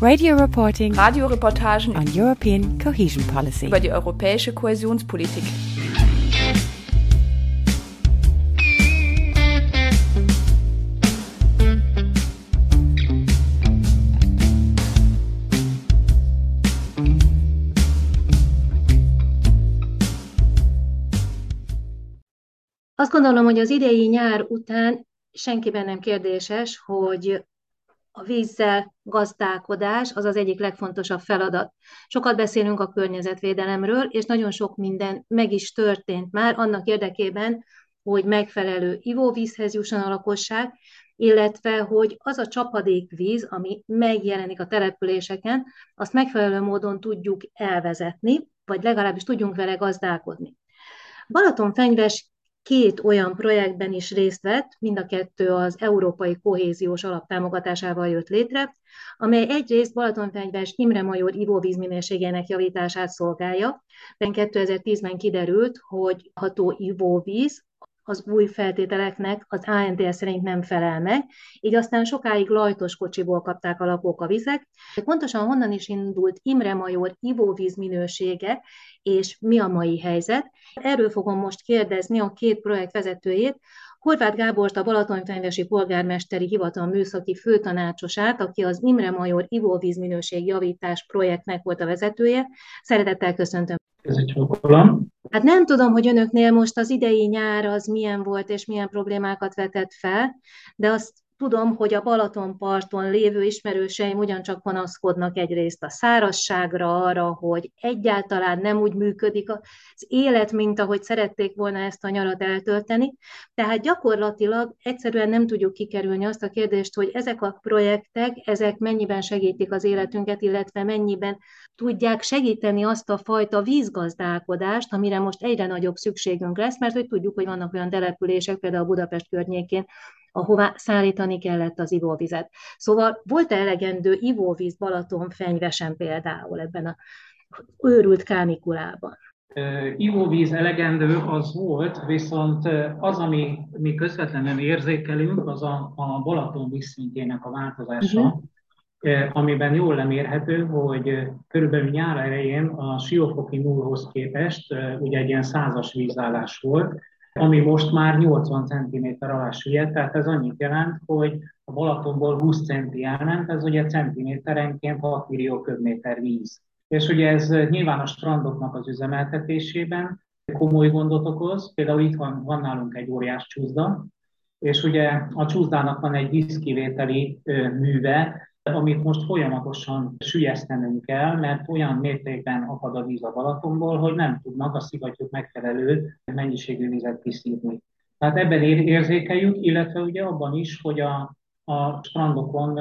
Radio reporting Radioreportagen on European cohesion policy. über die europäische Kohäsionspolitik. Azt gondolom, hogy az idei nyár után senkiben nem kérdéses, hogy a vízzel gazdálkodás az az egyik legfontosabb feladat. Sokat beszélünk a környezetvédelemről, és nagyon sok minden meg is történt már annak érdekében, hogy megfelelő ivóvízhez jusson a lakosság, illetve hogy az a csapadékvíz, ami megjelenik a településeken, azt megfelelő módon tudjuk elvezetni, vagy legalábbis tudjunk vele gazdálkodni. Balatonfenyves két olyan projektben is részt vett, mind a kettő az Európai Kohéziós Alap támogatásával jött létre, amely egyrészt Balatonfenyves Imre Major ivóvízminőségének javítását szolgálja. 2010-ben kiderült, hogy ható ivóvíz az új feltételeknek az ANTS szerint nem felel meg, így aztán sokáig lajtos kocsiból kapták a lakók a vizek. Pontosan honnan is indult Imre Major ivóvíz minősége, és mi a mai helyzet. Erről fogom most kérdezni a két projekt vezetőjét, Horváth Gábort, a Balatonfenyvesi Polgármesteri Hivatal műszaki főtanácsosát, aki az Imre Major ivóvízminőség javítás projektnek volt a vezetője. Szeretettel köszöntöm. Köszönöm. Hát nem tudom, hogy önöknél most az idei nyár az milyen volt és milyen problémákat vetett fel, de azt tudom, hogy a Balatonparton lévő ismerőseim ugyancsak panaszkodnak egyrészt a szárazságra, arra, hogy egyáltalán nem úgy működik az élet, mint ahogy szerették volna ezt a nyarat eltölteni. Tehát gyakorlatilag egyszerűen nem tudjuk kikerülni azt a kérdést, hogy ezek a projektek, ezek mennyiben segítik az életünket, illetve mennyiben tudják segíteni azt a fajta vízgazdálkodást, amire most egyre nagyobb szükségünk lesz, mert hogy tudjuk, hogy vannak olyan települések, például Budapest környékén, ahová szállítani kellett az ivóvizet. Szóval volt-e elegendő ivóvíz Balaton fenyvesen például ebben a őrült kánikulában? Ivóvíz elegendő az volt, viszont az, ami mi közvetlenül érzékelünk, az a, a Balaton vízszintjének a változása, uh-huh. Amiben jól lemérhető, hogy körülbelül nyár elején a Siófoki nullhoz képest ugye egy ilyen százas vízállás volt, ami most már 80 cm alá süllyedt, tehát ez annyit jelent, hogy a Balatonból 20 centi elment, ez ugye centiméterenként 6 millió köbméter víz. És ugye ez nyilván a strandoknak az üzemeltetésében komoly gondot okoz, például itt van, van nálunk egy óriás csúszda, és ugye a csúszdának van egy vízkivételi műve, amit most folyamatosan sülyeztenünk kell, mert olyan mértékben akad a víz a Balatonból, hogy nem tudnak a szivattyúk megfelelő mennyiségű vizet kiszívni. Tehát ebben érzékeljük, illetve ugye abban is, hogy a, a strandokon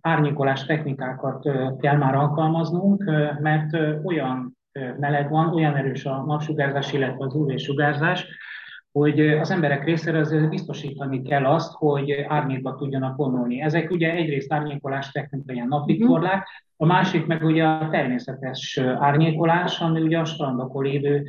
árnyékolás technikákat kell már alkalmaznunk, mert olyan meleg van, olyan erős a napsugárzás, illetve az UV-sugárzás, hogy az emberek részéről azért biztosítani kell azt, hogy árnyékba tudjanak vonulni. Ezek ugye egyrészt árnyékolás technika, ilyen napvitorlák, a másik meg ugye a természetes árnyékolás, ami ugye a strandokon lévő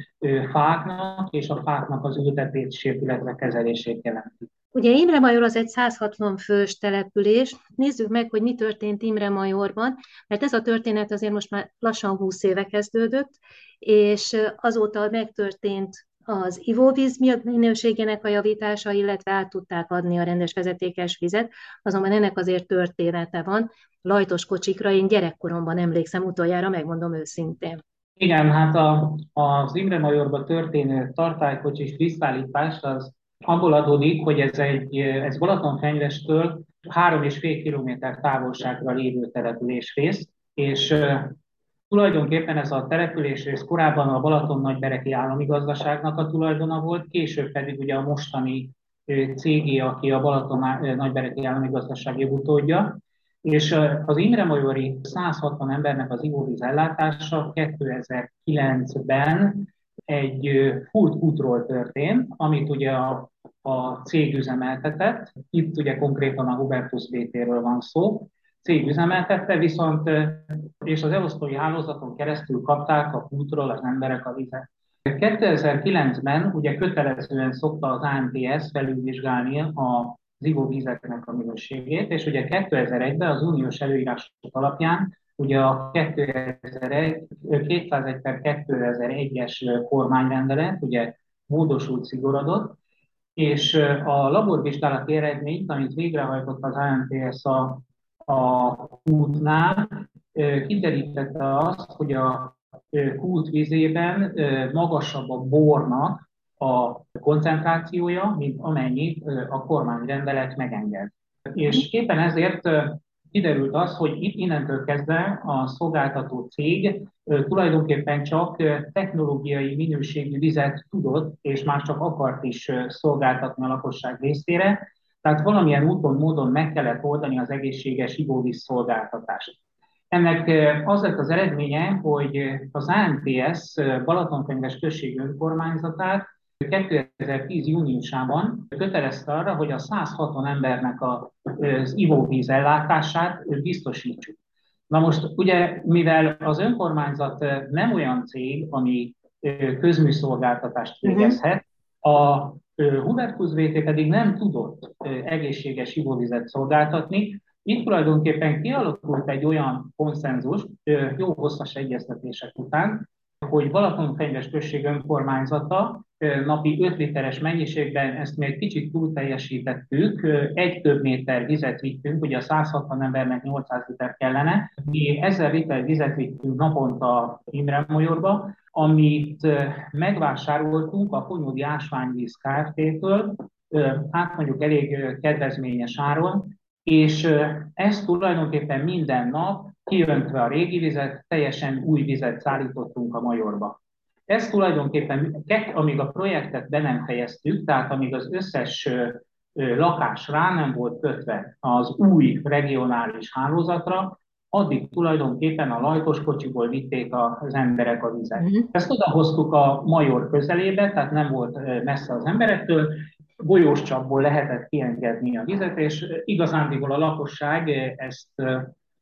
fáknak és a fáknak az ültetését, illetve kezelését jelenti. Ugye Imre Major az egy 160 fős település. Nézzük meg, hogy mi történt Imre Majorban, mert ez a történet azért most már lassan 20 éve kezdődött, és azóta megtörtént az ivóvíz minőségének a javítása, illetve át tudták adni a rendes vezetékes vizet, azonban ennek azért története van. Lajtos kocsikra én gyerekkoromban emlékszem utoljára, megmondom őszintén. Igen, hát a, az Imre Majorba történő tartálykocsis vízszállítás az abból adódik, hogy ez egy ez Balatonfenyvestől három és fél kilométer távolságra lévő településrész, és Tulajdonképpen ez a településrész korábban a Balaton Nagybereki állami gazdaságnak a tulajdona volt, később pedig ugye a mostani cégé, aki a Balaton Nagybereki állami gazdaság utódja. És az Imre Majori 160 embernek az ivóvíz ellátása 2009-ben egy full útról történt, amit ugye a, a cég üzemeltetett. Itt ugye konkrétan a Hubertus BT-ről van szó. Cég üzemeltette, viszont és az elosztói hálózaton keresztül kapták a útról az emberek a vizet. 2009-ben ugye kötelezően szokta az ANTS felülvizsgálni a ivóvízeknek a minőségét, és ugye 2001-ben az uniós előírások alapján ugye a 2001, 201 per 2001-es kormányrendelet ugye módosult, szigorodott, és a laborvizsgálati eredményt, amit végrehajtott az ANTS a, a útnál, kiderítette azt, hogy a kút vízében magasabb a bornak a koncentrációja, mint amennyit a kormányrendelet megenged. És éppen ezért kiderült az, hogy itt innentől kezdve a szolgáltató cég tulajdonképpen csak technológiai minőségű vizet tudott, és már csak akart is szolgáltatni a lakosság részére, tehát valamilyen úton, módon meg kellett oldani az egészséges ivóvíz szolgáltatást. Ennek az lett az eredménye, hogy az ANTS Balatonkönyves község önkormányzatát 2010. júniusában kötelezte arra, hogy a 160 embernek az ivóvíz ellátását biztosítsuk. Na most ugye, mivel az önkormányzat nem olyan cég, ami közműszolgáltatást mhm. végezhet, a Hubertus VT pedig nem tudott egészséges ivóvizet szolgáltatni, itt tulajdonképpen kialakult egy olyan konszenzus, jó hosszas egyeztetések után, hogy Balatonfenyves község önkormányzata napi 5 literes mennyiségben, ezt még kicsit túl teljesítettük, egy több méter vizet vittünk, ugye a 160 embernek 800 liter kellene, mi 1000 liter vizet vittünk naponta Imre Majorba, amit megvásároltunk a Konyódi Ásványvíz Kft-től, hát elég kedvezményes áron, és ezt tulajdonképpen minden nap kiöntve a régi vizet, teljesen új vizet szállítottunk a Majorba. Ez tulajdonképpen, amíg a projektet be nem fejeztük, tehát amíg az összes lakás rá nem volt kötve az új regionális hálózatra, addig tulajdonképpen a lajtos kocsiból vitték az emberek a vizet. Uh-huh. Ezt odahoztuk a Major közelébe, tehát nem volt messze az emberektől, golyós csapból lehetett kiengedni a vizet, és igazándiból a lakosság ezt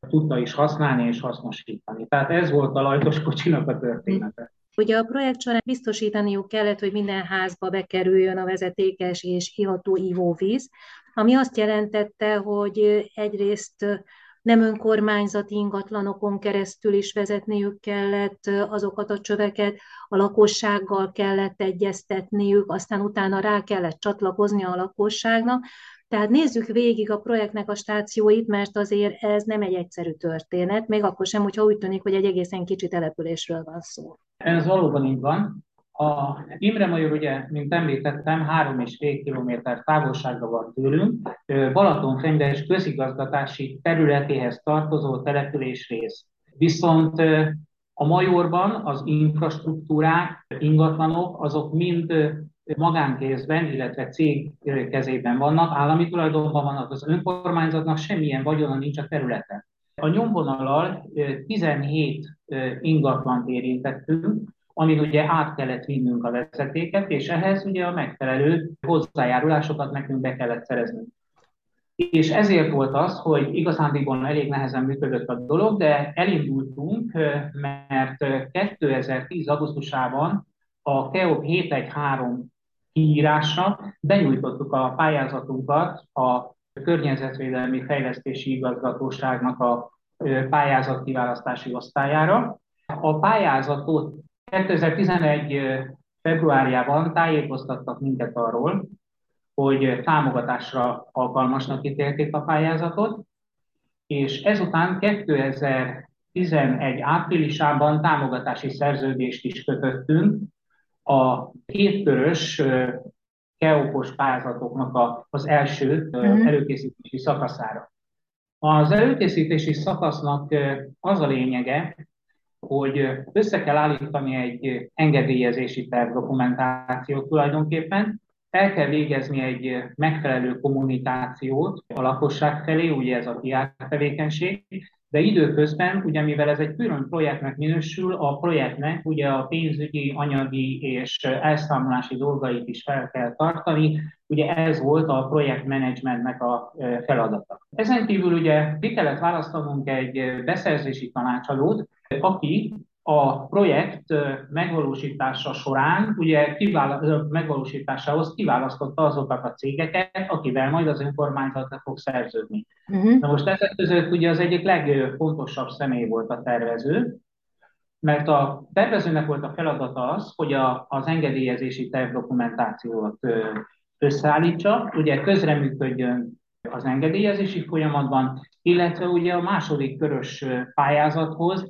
tudta is használni és hasznosítani. Tehát ez volt a lajtos kocsinak a története. Ugye a projekt során biztosítaniuk kellett, hogy minden házba bekerüljön a vezetékes és iható ivóvíz, ami azt jelentette, hogy egyrészt nem önkormányzati ingatlanokon keresztül is vezetniük kellett azokat a csöveket, a lakossággal kellett egyeztetniük, aztán utána rá kellett csatlakozni a lakosságnak, tehát nézzük végig a projektnek a stációit, mert azért ez nem egy egyszerű történet, még akkor sem, hogyha úgy tűnik, hogy egy egészen kicsi településről van szó. Ez valóban így van. A Imre Major, ugye, mint említettem, három és fél kilométer távolságra van tőlünk. Balatonfenyves közigazgatási területéhez tartozó település rész. Viszont a Majorban az infrastruktúrák, ingatlanok, azok mind magánkézben, illetve cég kezében vannak, állami tulajdonban vannak, az önkormányzatnak semmilyen vagyona nincs a területen. A nyomvonalal 17 ingatlant érintettünk, amin ugye át kellett vinnünk a vezetéket, és ehhez ugye a megfelelő hozzájárulásokat nekünk be kellett szereznünk. És ezért volt az, hogy igazándiból elég nehezen működött a dolog, de elindultunk, mert 2010. augusztusában a KEOP 713 kiírása benyújtottuk a pályázatunkat a Környezetvédelmi Fejlesztési Igazgatóságnak a pályázat kiválasztási osztályára. A pályázatot 2011. februárjában tájékoztattak minket arról, hogy támogatásra alkalmasnak ítélték a pályázatot, és ezután 2011 áprilisában támogatási szerződést is kötöttünk a kétkörös keopos pályázatoknak az első uh-huh. előkészítési szakaszára. Az előkészítési szakasznak az a lényege, hogy össze kell állítani egy engedélyezési terv dokumentációt tulajdonképpen, el kell végezni egy megfelelő kommunikációt a lakosság felé, ugye ez a PR tevékenység, de időközben, ugye mivel ez egy külön projektnek minősül, a projektnek ugye a pénzügyi, anyagi és elszámolási dolgait is fel kell tartani, ugye ez volt a projektmenedzsmentnek a feladata. Ezen kívül ugye ki kellett választanunk egy beszerzési tanácsadót, aki a projekt megvalósítása során, ugye kivála, megvalósításához kiválasztotta azokat a cégeket, akivel majd az önkormányzat fog szerződni. Uh-huh. Na most ezek között ugye az egyik legfontosabb személy volt a tervező, mert a tervezőnek volt a feladata az, hogy a, az engedélyezési tervdokumentációt összeállítsa, ugye közreműködjön az engedélyezési folyamatban, illetve ugye a második körös pályázathoz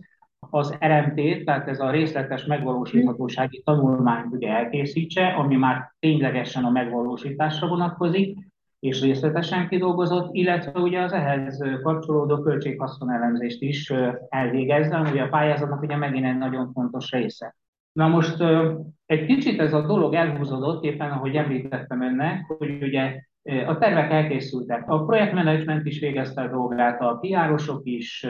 az RMT, tehát ez a részletes megvalósíthatósági tanulmány ugye elkészítse, ami már ténylegesen a megvalósításra vonatkozik, és részletesen kidolgozott, illetve ugye az ehhez kapcsolódó költséghaszonellenzést is elvégezze, ami a pályázatnak ugye megint egy nagyon fontos része. Na most egy kicsit ez a dolog elhúzódott, éppen ahogy említettem önnek, hogy ugye a tervek elkészültek. A projektmenedzsment is végezte a dolgát, a PR-osok is,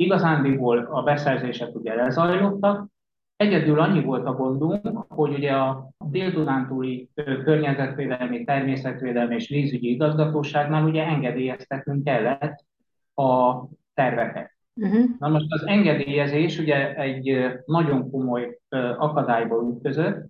Igazándiból a beszerzések ugye lezajlottak, Egyedül annyi volt a gondunk, hogy ugye a Dél-Dunántúli környezetvédelmi, természetvédelmi és vízügyi igazgatóságnál ugye engedélyeztetnünk kellett a terveket. Uh-huh. Na most az engedélyezés ugye egy nagyon komoly akadályba ütközött,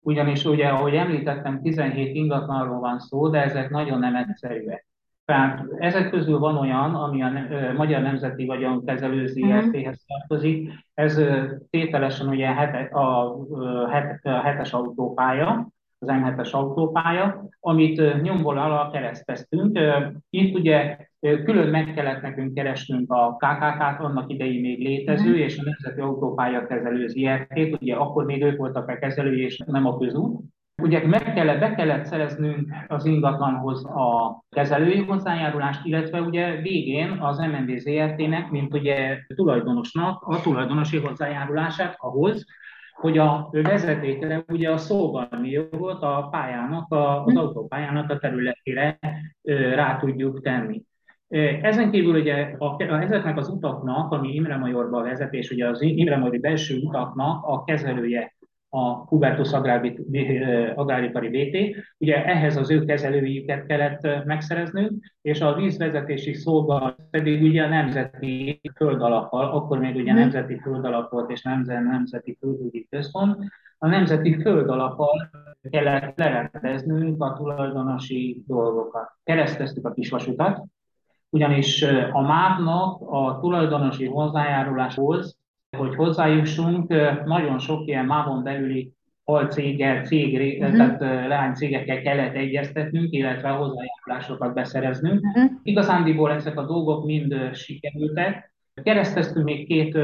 ugyanis ugye, ahogy említettem, 17 ingatlanról van szó, de ezek nagyon nem egyszerűek. Tehát ezek közül van olyan, ami a Magyar Nemzeti Vagyonkezelő ZRT-hez tartozik. Ez tételesen ugye a, a hetes autópálya, az M7-es autópálya, amit nyomból alá kereszteztünk. Itt ugye külön meg kellett nekünk keresnünk a KKK-t, annak idején még létező, és a Nemzeti Autópálya Kezelő ZRT-t, ugye akkor még ők voltak a kezelői, és nem a közút. Ugye meg kellett, be kellett szereznünk az ingatlanhoz a kezelői hozzájárulást, illetve ugye végén az MND ZRT-nek, mint ugye tulajdonosnak a tulajdonosi hozzájárulását ahhoz, hogy a vezetékre ugye a szóvalmi jogot a pályának, a, az autópályának a területére rá tudjuk tenni. Ezen kívül ugye a, ezeknek az utaknak, ami Imre Majorba vezet, és ugye az Imre Majori belső utaknak a kezelője a Hubertus Agráripari BT. Ugye ehhez az ő kezelőiket kellett megszereznünk, és a vízvezetési szóba pedig ugye a nemzeti földalappal, akkor még ugye mhm. nemzeti földalap volt és nemzeti földügyi központ, a nemzeti földalappal kellett lerendeznünk a tulajdonosi dolgokat. Kereszteztük a kisvasutat, ugyanis a MÁV-nak a tulajdonosi hozzájáruláshoz hogy hozzájussunk, nagyon sok ilyen mávon belüli alcéggel, cég, uh-huh. tehát leánycégekkel kellett egyeztetnünk, illetve hozzájárulásokat beszereznünk. Uh-huh. Igazándiból ezek a dolgok mind sikerültek. Kereszteztünk még két,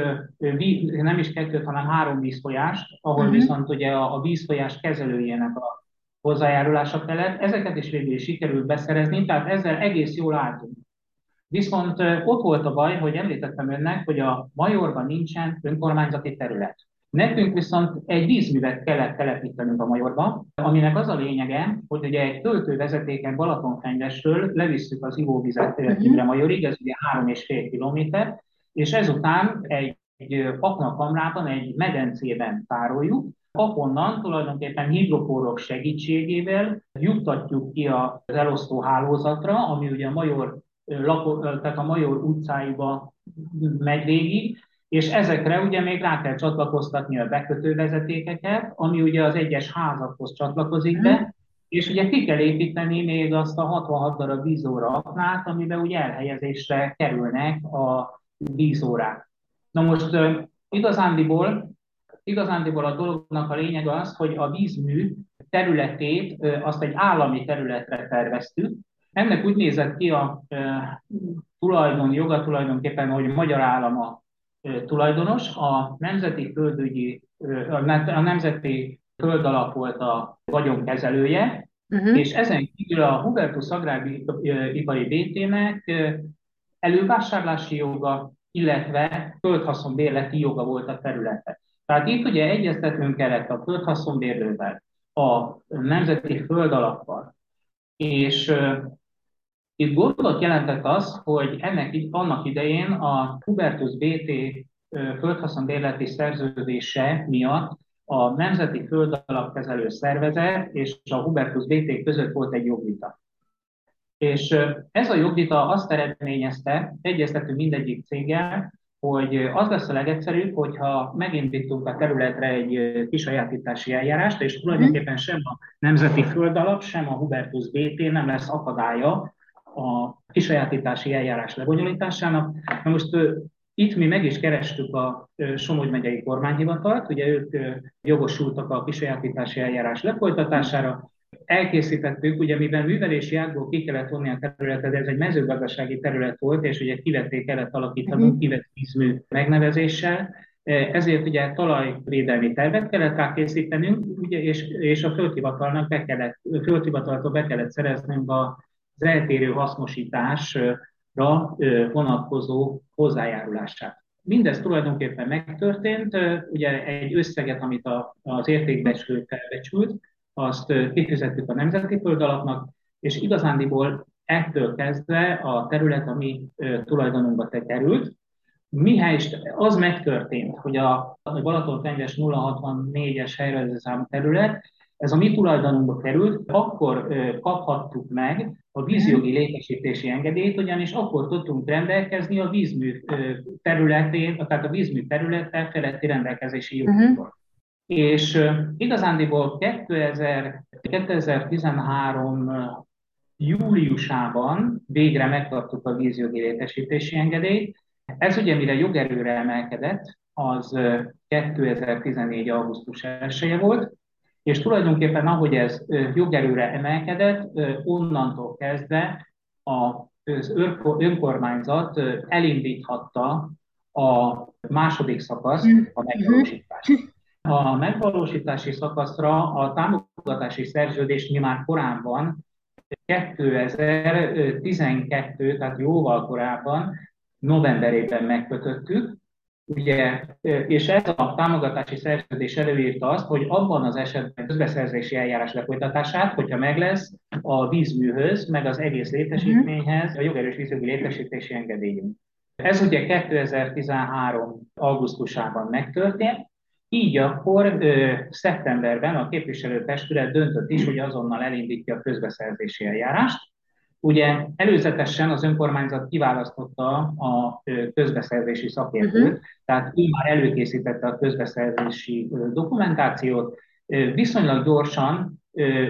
nem is kettőt, hanem három vízfolyást, ahol uh-huh. viszont ugye a, a vízfolyás kezelőjének a hozzájárulása kellett. Ezeket is végül is sikerült beszerezni, tehát ezzel egész jól álltunk. Viszont ott volt a baj, hogy említettem önnek, hogy a Majorban nincsen önkormányzati terület. Nekünk viszont egy vízművet kellett telepítenünk a Majorba, aminek az a lényege, hogy ugye egy töltővezetéken Balatonfenyvesről levisszük az ivóvizet uh-huh. Imre Majorig, ez ugye három és fél kilométer, és ezután egy, egy paknakamrában, egy medencében tároljuk, ahonnan tulajdonképpen hidropórok segítségével juttatjuk ki az elosztó hálózatra, ami ugye a Major lapo, tehát a Major utcáiba megy végig, és ezekre ugye még rá kell csatlakoztatni a bekötővezetékeket, ami ugye az egyes házakhoz csatlakozik be, és ugye ki kell építeni még azt a 66 darab vízóra aknát, amiben ugye elhelyezésre kerülnek a vízórák. Na most igazándiból, igazándiból a dolognak a lényeg az, hogy a vízmű területét azt egy állami területre terveztük, ennek úgy nézett ki a e, tulajdon, joga tulajdonképpen, hogy magyar állam a e, tulajdonos, a nemzeti földügyi, e, a nemzeti földalap volt a vagyonkezelője, uh-huh. és ezen kívül a Hubertus Agráripari BT-nek elővásárlási joga, illetve földhaszonbérleti joga volt a területe. Tehát itt ugye egyeztetnünk kellett a földhaszonbérlővel, a nemzeti földalappal. És itt gondot jelentett az, hogy ennek annak idején a Hubertus BT földhaszonbérleti szerződése miatt a Nemzeti Földalapkezelő Szervezet és a Hubertus BT között volt egy jogvita. És ez a jogvita azt eredményezte, egyeztetünk mindegyik céggel, hogy az lesz a legegyszerűbb, hogyha megindítunk a területre egy kisajátítási eljárást, és tulajdonképpen sem a Nemzeti Földalap, sem a Hubertus BT nem lesz akadálya a kisajátítási eljárás lebonyolításának. Na most itt mi meg is kerestük a Somogy megyei kormányhivatalt, ugye ők jogosultak a kisajátítási eljárás lefolytatására, elkészítettük, ugye mivel művelési ágból ki kellett vonni a területet, ez egy mezőgazdasági terület volt, és ugye kivették kellett alakítanunk uh-huh. kivett vízmű megnevezéssel, ezért ugye talajvédelmi tervet kellett elkészítenünk, ugye, és, és a földhivatalnak be kellett, földhivataltól be kellett szereznünk az eltérő hasznosításra vonatkozó hozzájárulását. Mindez tulajdonképpen megtörtént, ugye egy összeget, amit az értékbecslő felbecsült, azt kifizettük a Nemzeti Földalapnak, és igazándiból ettől kezdve a terület, ami tulajdonunkba te került, Mihály az megtörtént, hogy a Balaton-Fenyves 064-es helyrejelzőszámú terület, ez a mi tulajdonunkba került, akkor kaphattuk meg a vízjogi létesítési engedélyt, ugyanis akkor tudtunk rendelkezni a vízmű területén, tehát a vízmű területtel feletti rendelkezési jogokról. Uh-huh. És igazándiból 2000, 2013 júliusában végre megkaptuk a vízjogi létesítési engedélyt. Ez ugye mire jogerőre emelkedett, az 2014. augusztus 1 -e volt, és tulajdonképpen ahogy ez jogerőre emelkedett, onnantól kezdve az önkormányzat elindíthatta a második szakasz, a megvalósítást. A megvalósítási szakaszra a támogatási szerződés mi már korábban 2012, tehát jóval korábban, novemberében megkötöttük, ugye, és ez a támogatási szerződés előírta azt, hogy abban az esetben közbeszerzési eljárás lefolytatását, hogyha meg lesz a vízműhöz, meg az egész létesítményhez a jogerős vízjogi létesítési engedélyünk. Ez ugye 2013. augusztusában megtörtént, így akkor ö, szeptemberben a képviselőtestület döntött is, hogy azonnal elindítja a közbeszerzési eljárást. Ugye előzetesen az önkormányzat kiválasztotta a közbeszerzési szakértőt, uh-huh. tehát ő már előkészítette a közbeszerzési dokumentációt. Viszonylag gyorsan,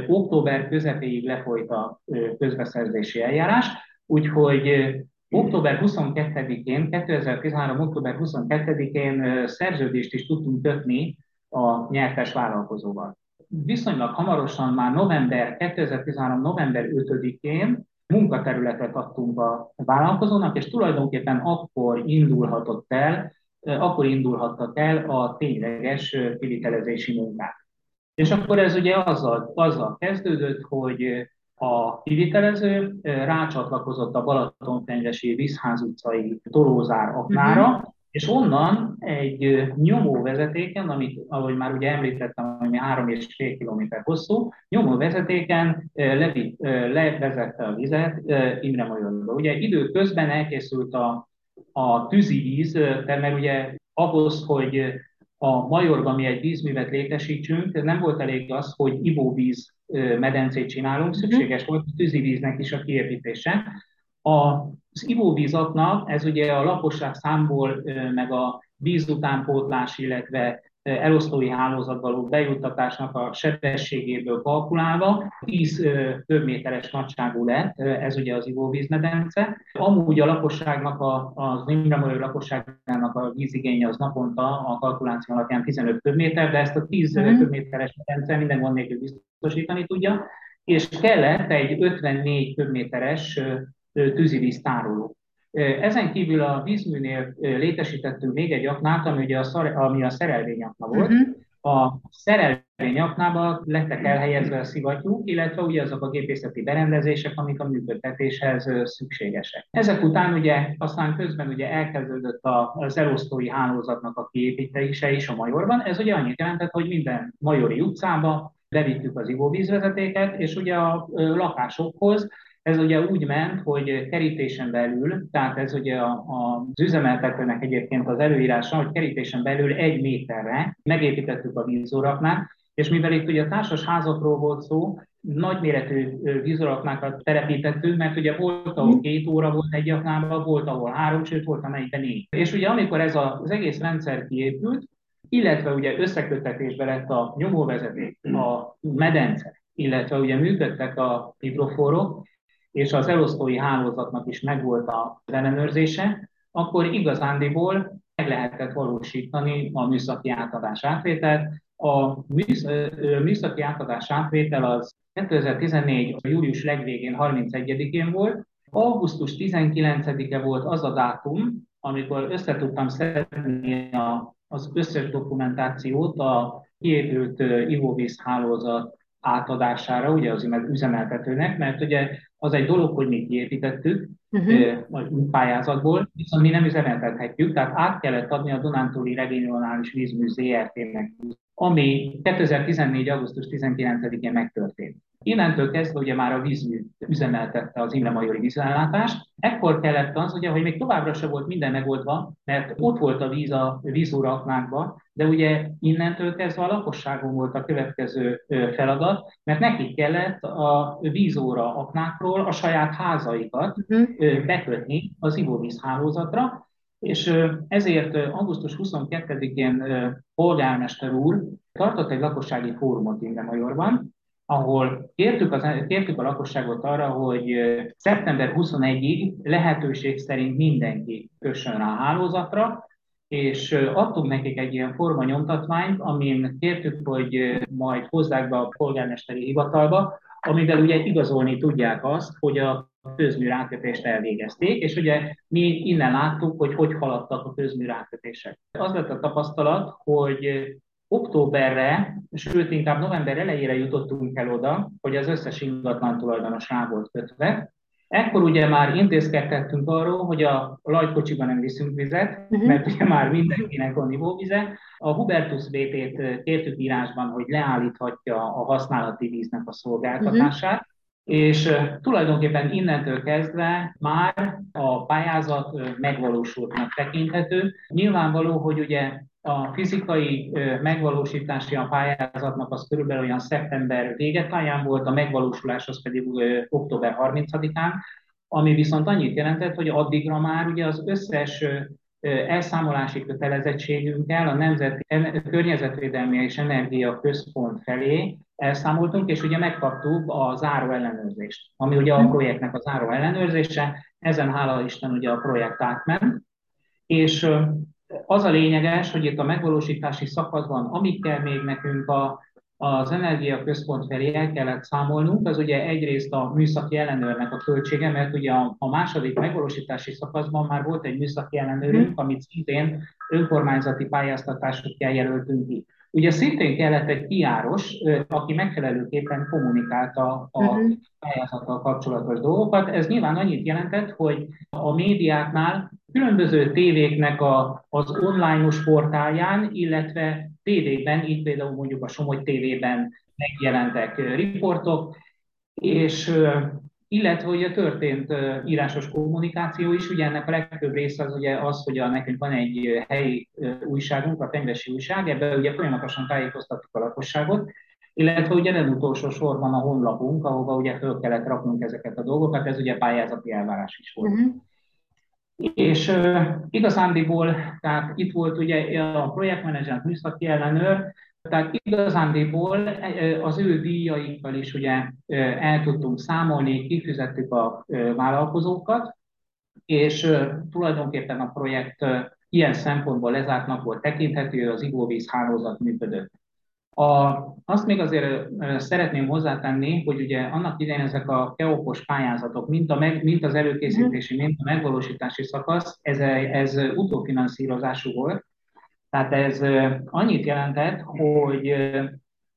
október közepéig lefolyt a közbeszerzési eljárás, úgyhogy Október 22-én, 2013. október 22-én szerződést is tudtunk kötni a nyertes vállalkozóval. Viszonylag hamarosan, már november, 2013. november 5-én munkaterületet adtunk a vállalkozónak, és tulajdonképpen akkor indulhatott el, akkor indulhattak el a tényleges kivitelezési munkák. És akkor ez ugye azzal, azzal kezdődött, hogy a kivitelező rácsatlakozott a Balatonfenyvesi Vízház utcai torózár aknára, uh-huh. és onnan egy nyomóvezetéken, amit, ahogy már ugye említettem, ami három és fél kilométer hosszú, nyomóvezetéken levi, levezette a vizet Imre Majorba. Ugye időközben elkészült a, a tűzi víz, mert ugye ahhoz, hogy a Majorban mi egy vízművet létesítsünk, nem volt elég az, hogy ivóvíz medencét csinálunk, mhm. szükséges volt a tűzivíznek is a kiépítése. Az ivóvízaknak ez ugye a lakosság számból, meg a vízutánpótlás, illetve elosztói hálózatba való bejuttatásnak a sebességéből kalkulálva 10 méteres nagyságú lett, ez ugye az ivóvízmedence. Amúgy a lakosságnak, a, az Imremolyó lakosságnak a vízigénye az naponta a kalkuláció alapján 15 méter, de ezt a 10 mm. méteres medence minden gond nélkül biztosítani tudja, és kellett egy 54 köbméteres tűzivíz tároló. Ezen kívül a vízműnél létesítettünk még egy aknát, ami, ugye a, szar, ami a szerelvényakna volt. Uh-huh. A szerelvényaknába lettek elhelyezve a szivattyúk, illetve ugye azok a gépészeti berendezések, amik a működtetéshez szükségesek. Ezek után ugye aztán közben ugye elkezdődött az elosztói hálózatnak a kiépítése is a Majorban. Ez ugye annyit jelentett, hogy minden Majori utcába bevittük az ivóvízvezetéket, és ugye a lakásokhoz ez ugye úgy ment, hogy kerítésen belül, tehát ez ugye a, a, az üzemeltetőnek egyébként az előírása, hogy kerítésen belül egy méterre megépítettük a vízoraknál, és mivel itt ugye a társas házakról volt szó, nagyméretű vízoraknákat telepítettünk, mert ugye volt, ahol két óra volt egy aknában, volt, ahol három, sőt volt, amelyikben négy. És ugye amikor ez az egész rendszer kiépült, illetve ugye összekötetésbe lett a nyomóvezeték, a medence, illetve ugye működtek a hidroforok, és az elosztói hálózatnak is megvolt a ellenőrzése, akkor igazándiból meg lehetett valósítani a műszaki átadás átvételt. A műszaki átadás átvétel az 2014. július legvégén 31-én volt, augusztus 19-e volt az a dátum, amikor összetudtam szedni a, az összes dokumentációt a kiépült ivóvíz hálózat átadására, ugye az üzemeltetőnek, mert ugye az egy dolog, hogy mi kiépítettük uh-huh. pályázatból, viszont mi nem üzemeltethetjük, tehát át kellett adni a Dunántúli Regionális Vízmű ZRT-nek, ami 2014. augusztus 19-én megtörtént. Innentől kezdve ugye már a vízmű üzemeltette az Imre-Majori vízellátást. Ekkor kellett az, ugye, hogy még továbbra se volt minden megoldva, mert ott volt a víz a vízóraknákban, de ugye innentől kezdve a lakosságon volt a következő feladat, mert nekik kellett a vízóra aknákról a saját házaikat uh-huh. bekötni az ivóvízhálózatra, és ezért augusztus 22-én polgármester úr tartott egy lakossági fórumot Imre-Majorban, ahol kértük, az, kértük a lakosságot arra, hogy szeptember 21-ig lehetőség szerint mindenki kössön rá a hálózatra, és adtunk nekik egy ilyen forma nyomtatványt, amin kértük, hogy majd hozzák be a polgármesteri hivatalba, amivel ugye igazolni tudják azt, hogy a közmű rákötést elvégezték, és ugye mi innen láttuk, hogy hogy haladtak a közmű rákötések. Az lett a tapasztalat, hogy októberre, sőt inkább november elejére jutottunk el oda, hogy az összes ingatlan tulajdonos rá volt kötve. Ekkor ugye már intézkedtettünk arról, hogy a lajtkocsiba nem viszünk vizet, uh-huh. mert ugye már mindenkinek van ivóvize. A Hubertus BP-t kértük írásban, hogy leállíthatja a használati víznek a szolgáltatását. Uh-huh és tulajdonképpen innentől kezdve már a pályázat megvalósultnak tekinthető. Nyilvánvaló, hogy ugye a fizikai megvalósítási a pályázatnak az körülbelül olyan szeptember végetáján volt, a megvalósulás az pedig október 30-án, ami viszont annyit jelentett, hogy addigra már ugye az összes elszámolási kötelezettségünkkel a Nemzeti Környezetvédelmi és Energia Központ felé elszámoltunk, és ugye megkaptuk a záró ellenőrzést, ami ugye a projektnek a záró ellenőrzése, ezen hála Isten ugye a projekt átment, és az a lényeges, hogy itt a megvalósítási szakaszban, amikkel még nekünk a, az energiaközpont felé el kellett számolnunk, az ugye egyrészt a műszaki ellenőrnek a költsége, mert ugye a, a második megvalósítási szakaszban már volt egy műszaki ellenőrünk, mhm. amit szintén önkormányzati pályáztatásokkel jelöltünk ki. Ugye szintén kellett egy kiáros, aki megfelelőképpen kommunikálta a uh-huh. pályázattal kapcsolatos dolgokat. Ez nyilván annyit jelentett, hogy a médiáknál különböző tévéknek a, az online-os portálján, illetve tévében, így például mondjuk a Somogy tévében megjelentek riportok, és illetve ugye történt írásos kommunikáció is, ugye ennek a legtöbb része az ugye az, hogy a, nekünk van egy helyi újságunk, a Fenyvesi újság, ebben ugye folyamatosan tájékoztattuk a lakosságot, illetve ugye nem utolsó sorban a honlapunk, ahova ugye föl kellett raknunk ezeket a dolgokat, ez ugye pályázati elvárás is volt. Uh-huh. És uh, igazándiból, tehát itt volt ugye a projektmenedzsment műszaki ellenőr, tehát igazándiból az ő díjaikkal is ugye el tudtunk számolni, kifizettük a vállalkozókat, és tulajdonképpen a projekt ilyen szempontból lezártnak volt tekinthető, az ivóvíz hálózat működött. A, azt még azért szeretném hozzátenni, hogy ugye annak idején ezek a keopos pályázatok, mint, a meg, mint az előkészítési, mint a megvalósítási szakasz, ez, ez utófinanszírozású volt, tehát ez annyit jelentett, hogy,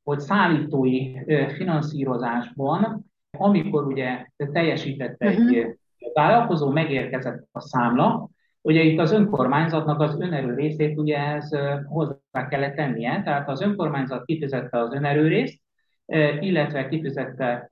hogy szállítói finanszírozásban, amikor ugye teljesített egy uh-huh. vállalkozó, megérkezett a számla, ugye itt az önkormányzatnak az önerő részét ugye ez hozzá kellett tennie, tehát az önkormányzat kifizette az önerő részt, illetve kifizette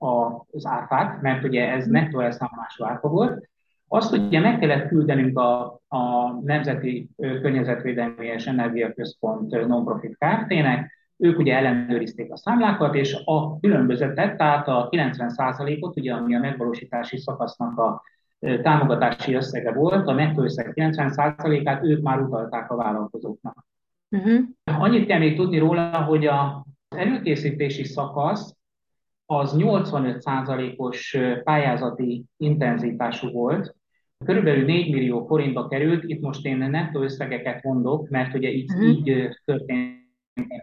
az áfát, mert ugye ez nettó elszámolású áfa volt. Azt ugye meg kellett küldenünk a, a Nemzeti Környezetvédelmi és Energiaközpont non-profit Kft-nek, ők ugye ellenőrizték a számlákat, és a különbözetet, tehát a 90%-ot, ugye ami a megvalósítási szakasznak a támogatási összege volt, a nettó összeg 90%-át ők már utalták a vállalkozóknak. Uh-huh. Annyit kell még tudni róla, hogy a előkészítési szakasz az 85%-os pályázati intenzitású volt, Körülbelül 4 millió forintba került, itt most én nettó összegeket mondok, mert ugye így, uh-huh. így történt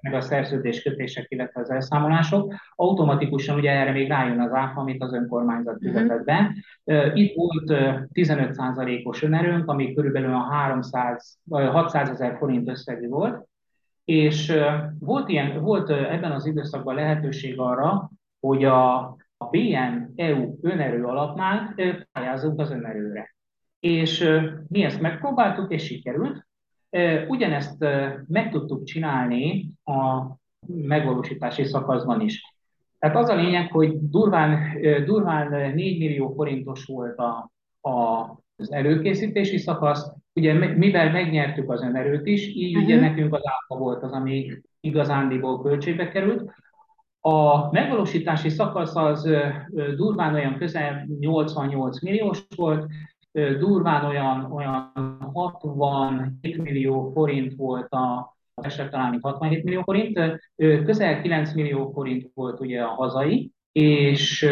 meg a szerződés kötések, illetve az elszámolások. Automatikusan ugye erre még rájön az áfa, amit az önkormányzat mhm. fizetett be. Itt volt 15%-os önerőnk, ami körülbelül a 300, 600 ezer forint összegű volt, és volt, ilyen, volt ebben az időszakban lehetőség arra, hogy a, a BN EU önerő alapnál pályázunk az önerőre. És mi ezt megpróbáltuk, és sikerült. Ugyanezt meg tudtuk csinálni a megvalósítási szakaszban is. Tehát az a lényeg, hogy durván, durván 4 millió forintos volt a, a, az előkészítési szakasz, ugye mivel megnyertük az önerőt is, így uh-huh. ugye mhm. nekünk az áfa volt az, ami igazándiból költségbe került. A megvalósítási szakasz az durván olyan közel 88 milliós volt, durván olyan, olyan 67 millió forint volt a, az eset talán 67 millió forint, közel 9 millió forint volt ugye a hazai, és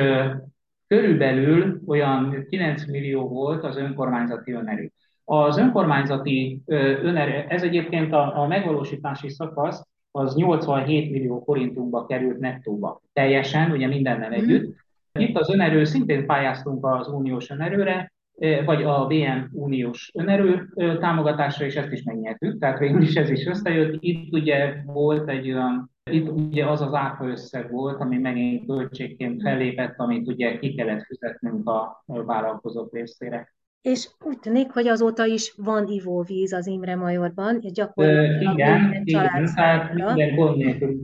körülbelül olyan 9 millió volt az önkormányzati önerő. Az önkormányzati önerő, ez egyébként a, a megvalósítási szakasz, az 87 millió forintunkba került nettóba. Teljesen, ugye mindennel mhm. együtt. Itt az önerő, szintén pályáztunk az uniós önerőre, vagy a BM uniós önerő támogatásra, és ezt is megnyertük, tehát végül is ez is összejött. Itt ugye volt egy olyan, itt ugye az az áfa összeg volt, ami megint költségként fellépett, amit ugye ki kellett fizetnünk a vállalkozók részére. És úgy tűnik, hogy azóta is van ivóvíz az Imre Majorban, és gyakorlatilag igen, igen, tehát minden gond nélkül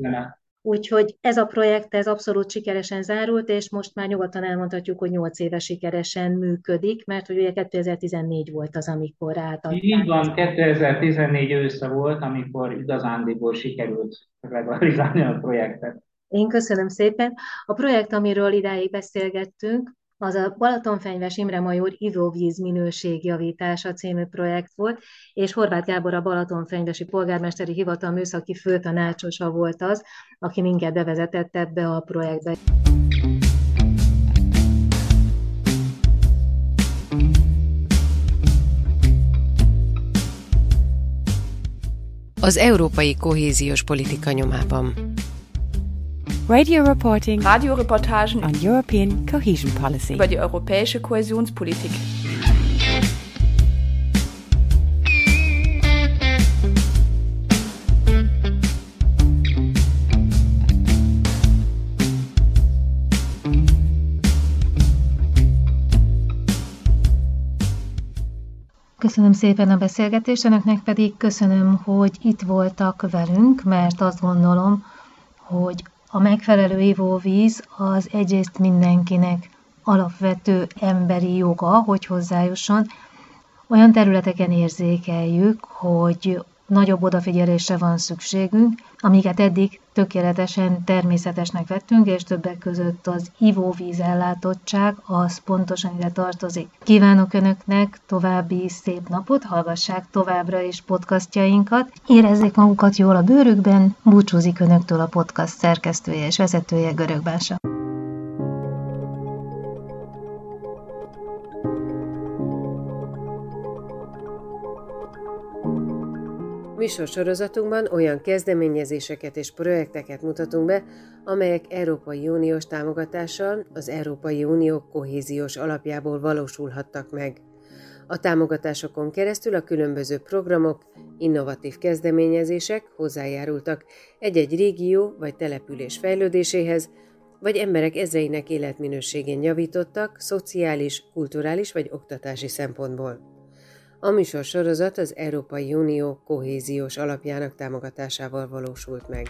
Úgyhogy ez a projekt ez abszolút sikeresen zárult, és most már nyugodtan elmondhatjuk, hogy 8 éve sikeresen működik, mert hogy ugye 2014 volt az, amikor átadták. Így van, 2014 ősze volt, amikor igazándiból sikerült regularizálni a projektet. Én köszönöm szépen. A projekt, amiről idáig beszélgettünk, az a Balatonfenyves Imre Major ivóvíz minőségjavítása című projekt volt, és Horváth Gábor a Balatonfenyvesi Polgármesteri Hivatal műszaki főtanácsosa volt az, aki minket bevezetett ebbe a projektbe. Az európai kohéziós politika nyomában. Radio reporting. Radioreportagen on European Cohesion Policy. Über die europäische Kohäsionspolitik. Köszönöm szépen a beszélgetést, önöknek pedig köszönöm, hogy itt voltak velünk, mert azt gondolom, hogy a megfelelő ivóvíz az egyrészt mindenkinek alapvető emberi joga, hogy hozzájusson. Olyan területeken érzékeljük, hogy nagyobb odafigyelésre van szükségünk, amiket eddig tökéletesen természetesnek vettünk, és többek között az ivóvíz ellátottság, az pontosan ide tartozik. Kívánok Önöknek további szép napot, hallgassák továbbra is podcastjainkat, érezzék magukat jól a bőrükben, búcsúzik Önöktől a podcast szerkesztője és vezetője Görögbása. Műsorsorozatunkban olyan kezdeményezéseket és projekteket mutatunk be, amelyek Európai Uniós támogatással az Európai Unió kohéziós alapjából valósulhattak meg. A támogatásokon keresztül a különböző programok, innovatív kezdeményezések hozzájárultak egy-egy régió vagy település fejlődéséhez, vagy emberek ezreinek életminőségén javítottak szociális, kulturális vagy oktatási szempontból. A műsor sorozat az Európai Unió kohéziós alapjának támogatásával valósult meg.